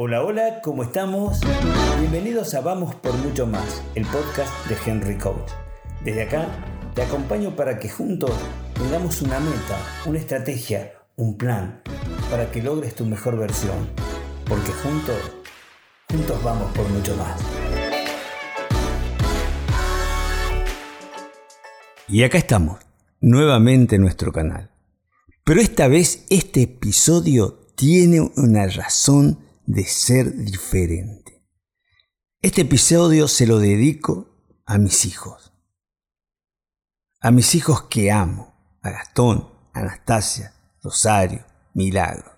Hola, hola, ¿cómo estamos? Bienvenidos a Vamos por Mucho Más, el podcast de Henry Coach. Desde acá te acompaño para que juntos tengamos una meta, una estrategia, un plan, para que logres tu mejor versión. Porque juntos, juntos vamos por mucho más. Y acá estamos, nuevamente en nuestro canal. Pero esta vez este episodio tiene una razón de ser diferente. Este episodio se lo dedico a mis hijos. A mis hijos que amo, a Gastón, Anastasia, Rosario, Milagro.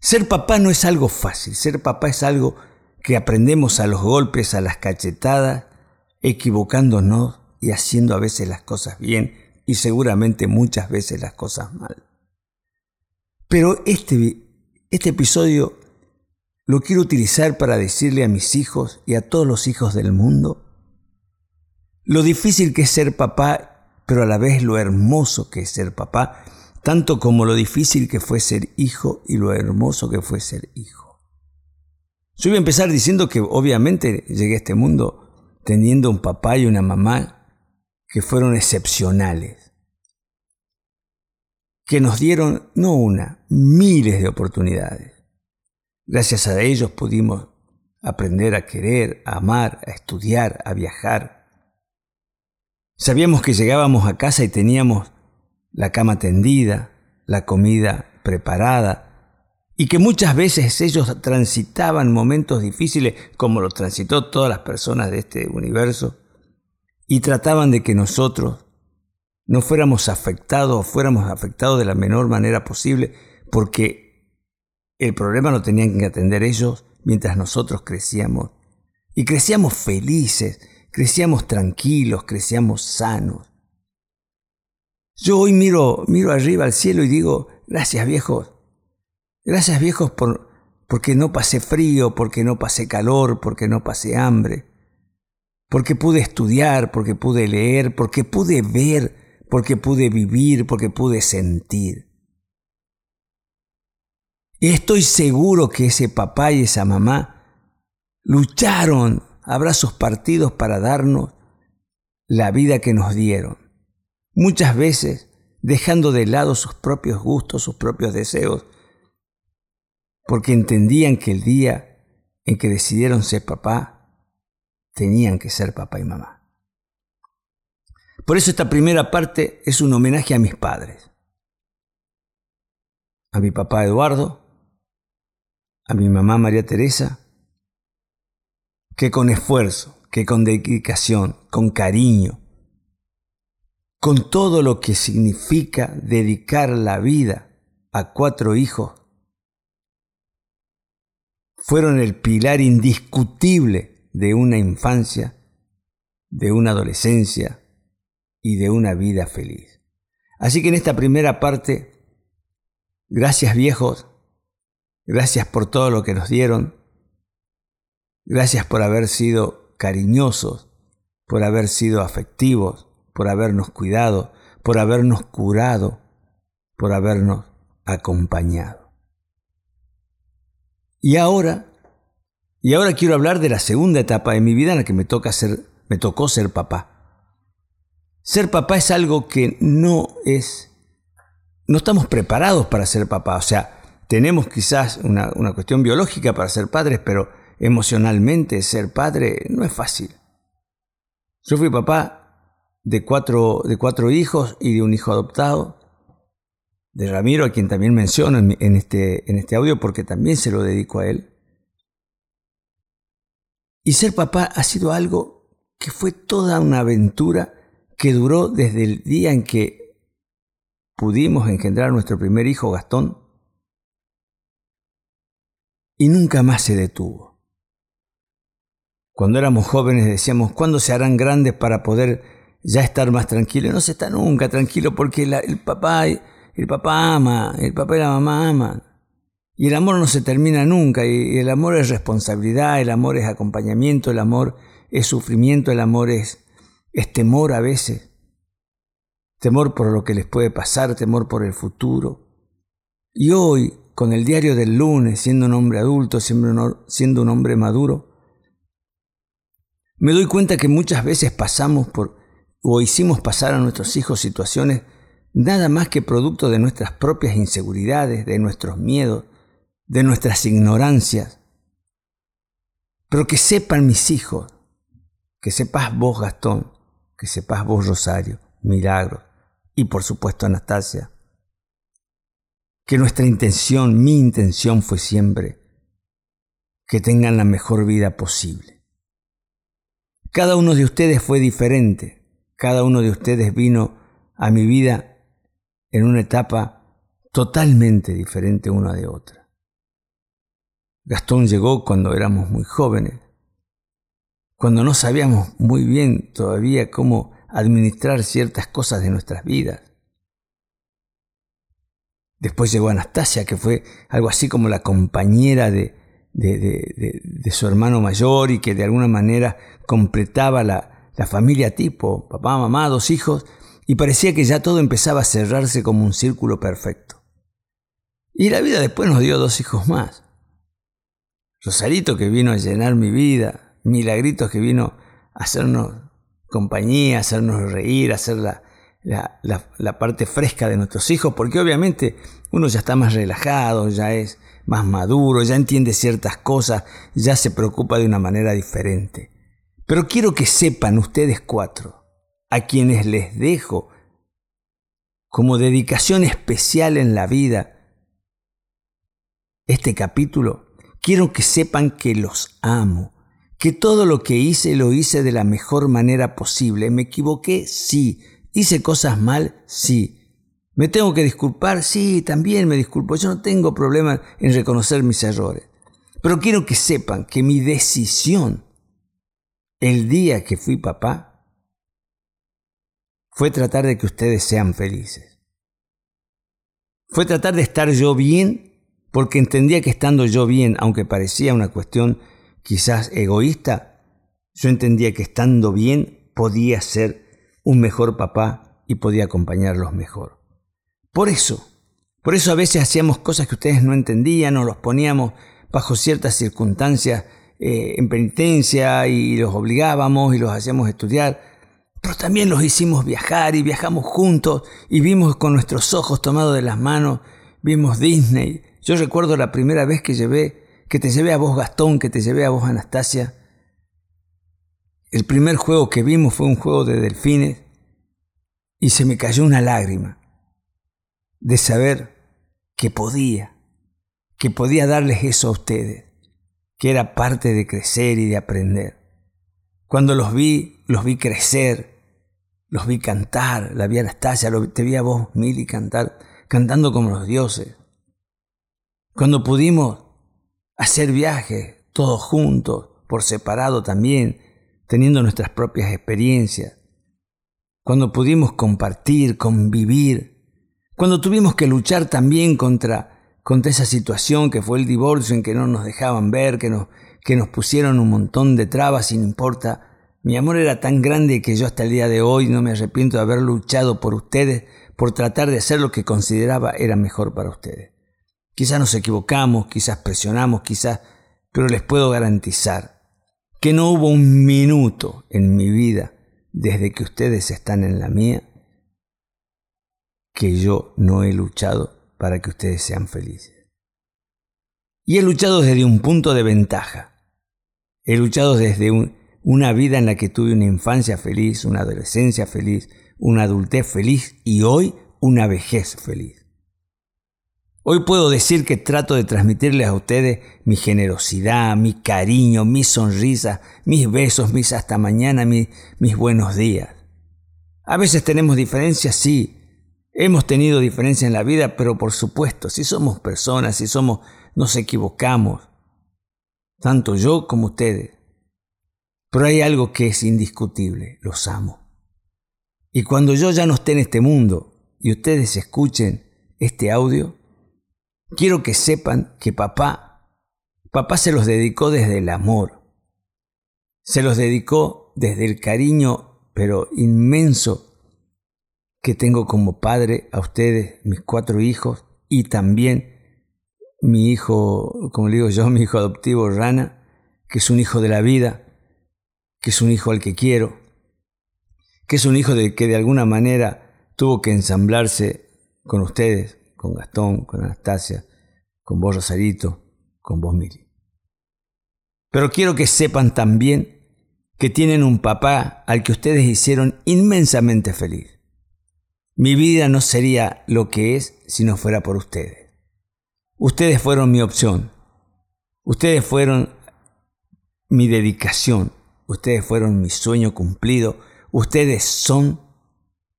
Ser papá no es algo fácil, ser papá es algo que aprendemos a los golpes, a las cachetadas, equivocándonos y haciendo a veces las cosas bien y seguramente muchas veces las cosas mal. Pero este, este episodio lo quiero utilizar para decirle a mis hijos y a todos los hijos del mundo lo difícil que es ser papá, pero a la vez lo hermoso que es ser papá, tanto como lo difícil que fue ser hijo y lo hermoso que fue ser hijo. Yo voy a empezar diciendo que obviamente llegué a este mundo teniendo un papá y una mamá que fueron excepcionales, que nos dieron no una, miles de oportunidades. Gracias a ellos pudimos aprender a querer, a amar, a estudiar, a viajar. Sabíamos que llegábamos a casa y teníamos la cama tendida, la comida preparada, y que muchas veces ellos transitaban momentos difíciles como lo transitó todas las personas de este universo, y trataban de que nosotros no fuéramos afectados o fuéramos afectados de la menor manera posible, porque el problema lo tenían que atender ellos mientras nosotros crecíamos. Y crecíamos felices, crecíamos tranquilos, crecíamos sanos. Yo hoy miro, miro arriba al cielo y digo, gracias viejos, gracias viejos por, porque no pasé frío, porque no pasé calor, porque no pasé hambre porque pude estudiar, porque pude leer, porque pude ver, porque pude vivir, porque pude sentir. Y estoy seguro que ese papá y esa mamá lucharon a brazos partidos para darnos la vida que nos dieron. Muchas veces dejando de lado sus propios gustos, sus propios deseos, porque entendían que el día en que decidieron ser papá, tenían que ser papá y mamá. Por eso esta primera parte es un homenaje a mis padres. A mi papá Eduardo, a mi mamá María Teresa, que con esfuerzo, que con dedicación, con cariño, con todo lo que significa dedicar la vida a cuatro hijos, fueron el pilar indiscutible de una infancia, de una adolescencia y de una vida feliz. Así que en esta primera parte, gracias viejos, gracias por todo lo que nos dieron, gracias por haber sido cariñosos, por haber sido afectivos, por habernos cuidado, por habernos curado, por habernos acompañado. Y ahora y ahora quiero hablar de la segunda etapa de mi vida en la que me, toca ser, me tocó ser papá. Ser papá es algo que no es... No estamos preparados para ser papá. O sea, tenemos quizás una, una cuestión biológica para ser padres, pero emocionalmente ser padre no es fácil. Yo fui papá de cuatro, de cuatro hijos y de un hijo adoptado, de Ramiro, a quien también menciono en, este, en este audio porque también se lo dedico a él. Y ser papá ha sido algo que fue toda una aventura que duró desde el día en que pudimos engendrar nuestro primer hijo Gastón y nunca más se detuvo. Cuando éramos jóvenes decíamos, ¿cuándo se harán grandes para poder ya estar más tranquilos? No se está nunca tranquilo porque el papá, el papá ama, el papá y la mamá aman. Y el amor no se termina nunca, y el amor es responsabilidad, el amor es acompañamiento, el amor es sufrimiento, el amor es, es temor a veces. Temor por lo que les puede pasar, temor por el futuro. Y hoy, con el diario del lunes, siendo un hombre adulto, siendo un hombre maduro, me doy cuenta que muchas veces pasamos por o hicimos pasar a nuestros hijos situaciones nada más que producto de nuestras propias inseguridades, de nuestros miedos, de nuestras ignorancias. Pero que sepan mis hijos, que sepas vos Gastón, que sepas vos Rosario, Milagro y por supuesto Anastasia, que nuestra intención, mi intención fue siempre que tengan la mejor vida posible. Cada uno de ustedes fue diferente, cada uno de ustedes vino a mi vida en una etapa totalmente diferente una de otra. Gastón llegó cuando éramos muy jóvenes, cuando no sabíamos muy bien todavía cómo administrar ciertas cosas de nuestras vidas. Después llegó Anastasia, que fue algo así como la compañera de, de, su hermano mayor y que de alguna manera completaba la, la familia tipo, papá, mamá, dos hijos, y parecía que ya todo empezaba a cerrarse como un círculo perfecto. Y la vida después nos dio dos hijos más. Rosarito que vino a llenar mi vida, Milagritos que vino a hacernos compañía, hacernos reír, hacer la, la, parte fresca de nuestros hijos, porque obviamente uno ya está más relajado, ya es más maduro, ya entiende ciertas cosas, ya se preocupa de una manera diferente. Pero quiero que sepan ustedes cuatro, a quienes les dejo como dedicación especial en la vida este capítulo, quiero que sepan que los amo, que todo lo que hice lo hice de la mejor manera posible. ¿Me equivoqué? Sí. ¿Hice cosas mal? Sí. ¿Me tengo que disculpar? Sí, también me disculpo. Yo no tengo problema en reconocer mis errores. Pero quiero que sepan que mi decisión el día que fui papá fue tratar de que ustedes sean felices. Fue tratar de estar yo bien porque entendía que estando yo bien, aunque parecía una cuestión quizás egoísta, yo entendía que estando bien podía ser un mejor papá y podía acompañarlos mejor. Por eso, por eso a veces hacíamos cosas que ustedes no entendían o los poníamos bajo ciertas circunstancias eh, en penitencia y los obligábamos y los hacíamos estudiar, pero también los hicimos viajar y viajamos juntos y vimos con nuestros ojos tomados de las manos, vimos Disney. Yo recuerdo la primera vez que llevé, que te llevé a vos Gastón, que te llevé a vos Anastasia, el primer juego que vimos fue un juego de delfines y se me cayó una lágrima de saber que podía, que podía darles eso a ustedes, que era parte de crecer y de aprender. Cuando los vi, los vi crecer, los vi cantar, la vi a Anastasia, te vi a vos, Mili, cantar, cantando como los dioses. Cuando pudimos hacer viajes, todos juntos, por separado también, teniendo nuestras propias experiencias, cuando pudimos compartir, convivir, cuando tuvimos que luchar también contra, contra esa situación que fue el divorcio en que no nos dejaban ver, que nos, que nos pusieron un montón de trabas sin importa. Mi amor era tan grande que yo hasta el día de hoy no me arrepiento de haber luchado por ustedes, por tratar de hacer lo que consideraba era mejor para ustedes. Quizás nos equivocamos, quizás presionamos, quizás, pero les puedo garantizar que no hubo un minuto en mi vida desde que ustedes están en la mía que yo no he luchado para que ustedes sean felices. Y he luchado desde un punto de ventaja. He luchado desde una vida en la que tuve una infancia feliz, una adolescencia feliz, una adultez feliz y hoy una vejez feliz. Hoy puedo decir que trato de transmitirles a ustedes mi generosidad, mi cariño, mi sonrisa, mis besos, mis hasta mañana, mis, buenos días. A veces tenemos diferencias, sí. Hemos tenido diferencias en la vida, pero por supuesto, si somos personas, si somos, nos equivocamos. Tanto yo como ustedes. Pero hay algo que es indiscutible, los amo. Y cuando yo ya no esté en este mundo y ustedes escuchen este audio, Quiero que sepan que papá, papá se los dedicó desde el amor, se los dedicó desde el cariño, pero inmenso, que tengo como padre a ustedes, mis cuatro hijos, y también mi hijo, como le digo yo, mi hijo adoptivo Rana, que es un hijo de la vida, que es un hijo al que quiero, que es un hijo que de alguna manera tuvo que ensamblarse con ustedes, con Gastón, con Anastasia, con vos Rosarito, con vos Mili. Pero quiero que sepan también que tienen un papá al que ustedes hicieron inmensamente feliz. Mi vida no sería lo que es si no fuera por ustedes. Ustedes fueron mi opción. Ustedes fueron mi dedicación. Ustedes fueron mi sueño cumplido. Ustedes son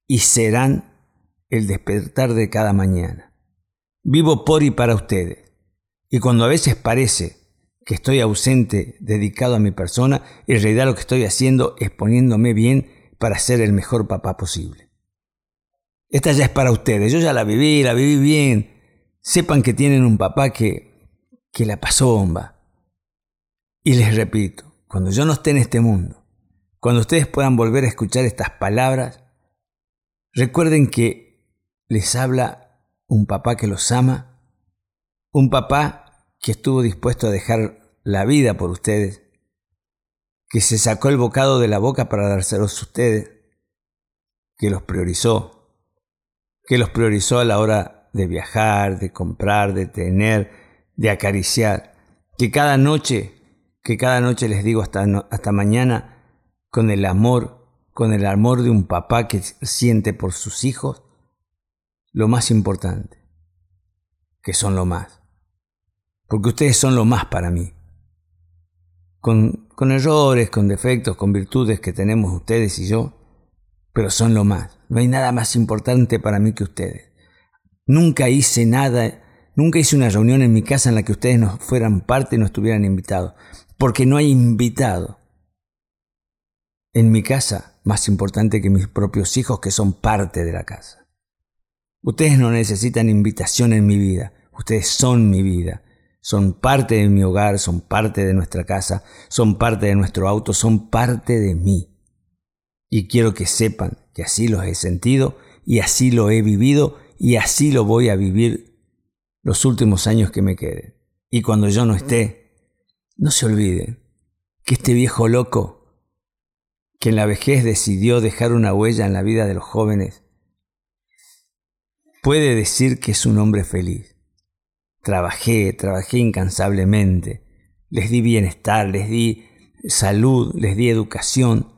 y serán el despertar de cada mañana. Vivo por y para ustedes. Y cuando a veces parece que estoy ausente, dedicado a mi persona, en realidad lo que estoy haciendo es poniéndome bien para ser el mejor papá posible. Esta ya es para ustedes, yo ya la viví, la viví bien. Sepan que tienen un papá que, que la pasó bomba. Y les repito, cuando yo no esté en este mundo, cuando ustedes puedan volver a escuchar estas palabras, recuerden que les habla un papá que los ama, un papá que estuvo dispuesto a dejar la vida por ustedes, que se sacó el bocado de la boca para dárselos a ustedes, que los priorizó, que los priorizó a la hora de viajar, de comprar, de tener, de acariciar, que cada noche, que cada noche les digo hasta, hasta mañana, con el amor, con el amor de un papá que siente por sus hijos, lo más importante, que son lo más porque ustedes son lo más para mí. Con, con errores, con defectos, con virtudes que tenemos ustedes y yo, pero son lo más. No hay nada más importante para mí que ustedes. Nunca hice nada, nunca hice una reunión en mi casa en la que ustedes no fueran parte y no estuvieran invitados, porque no hay invitado en mi casa más importante que mis propios hijos que son parte de la casa. Ustedes no necesitan invitación en mi vida, ustedes son mi vida son parte de mi hogar, son parte de nuestra casa, son parte de nuestro auto, son parte de mí. Y quiero que sepan que así los he sentido y así lo he vivido y así lo voy a vivir los últimos años que me queden. Y cuando yo no esté, no se olviden que este viejo loco, que en la vejez decidió dejar una huella en la vida de los jóvenes, puede decir que es un hombre feliz Trabajé, trabajé incansablemente. Les di bienestar, les di salud, les di educación.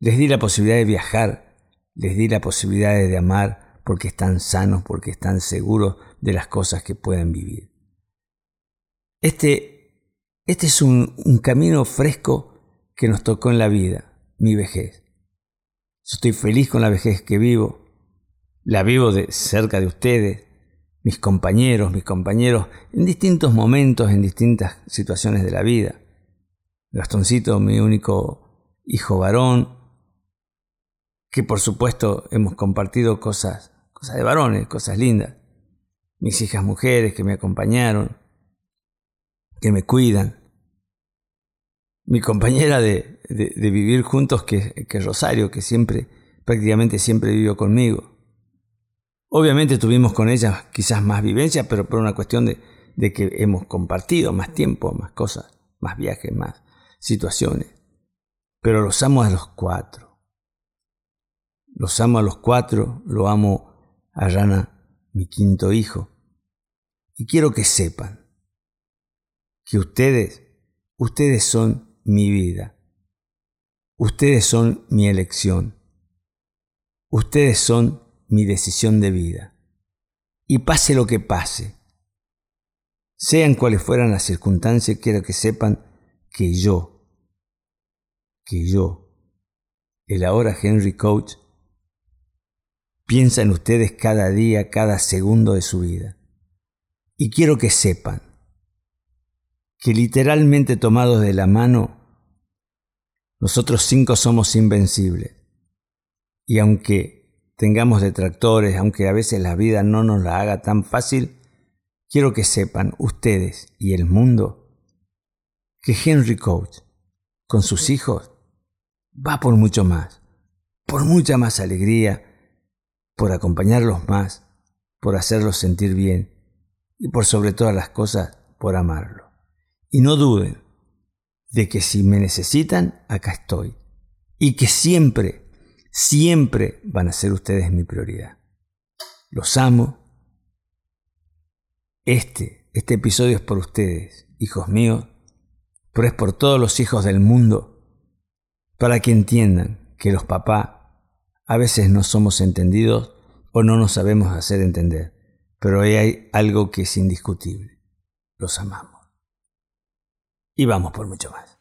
Les di la posibilidad de viajar, les di la posibilidad de amar porque están sanos, porque están seguros de las cosas que pueden vivir. Este, este es un, un camino fresco que nos tocó en la vida, mi vejez. Yo estoy feliz con la vejez que vivo, la vivo de cerca de ustedes, mis compañeros, mis compañeros, en distintos momentos, en distintas situaciones de la vida. Gastoncito, mi único hijo varón, que por supuesto hemos compartido cosas, cosas de varones, cosas lindas. Mis hijas mujeres que me acompañaron, que me cuidan. Mi compañera de, vivir juntos, que, que Rosario, que siempre, prácticamente siempre vivió conmigo. Obviamente tuvimos con ella quizás más vivencia, pero por una cuestión de, de que hemos compartido más tiempo, más cosas, más viajes, más situaciones. Pero los amo a los cuatro. Los amo a los cuatro, lo amo a Rana, mi quinto hijo. Y quiero que sepan que ustedes, ustedes son mi vida. Ustedes son mi elección. Ustedes son mi decisión de vida. Y pase lo que pase, sean cuales fueran las circunstancias, quiero que sepan que yo, que yo, el ahora Henry Coach, piensa en ustedes cada día, cada segundo de su vida. Y quiero que sepan que literalmente tomados de la mano, nosotros cinco somos invencibles. Y aunque tengamos detractores, aunque a veces la vida no nos la haga tan fácil, quiero que sepan ustedes y el mundo que Henry Coach, con sus hijos, va por mucho más, por mucha más alegría, por acompañarlos más, por hacerlos sentir bien y por sobre todas las cosas por amarlo. Y no duden de que si me necesitan, acá estoy. Y que siempre, siempre van a ser ustedes mi prioridad. Los amo. Este, este episodio es por ustedes, hijos míos, pero es por todos los hijos del mundo, para que entiendan que los papás a veces no somos entendidos o no nos sabemos hacer entender, pero hay algo que es indiscutible. Los amamos. Y vamos por mucho más.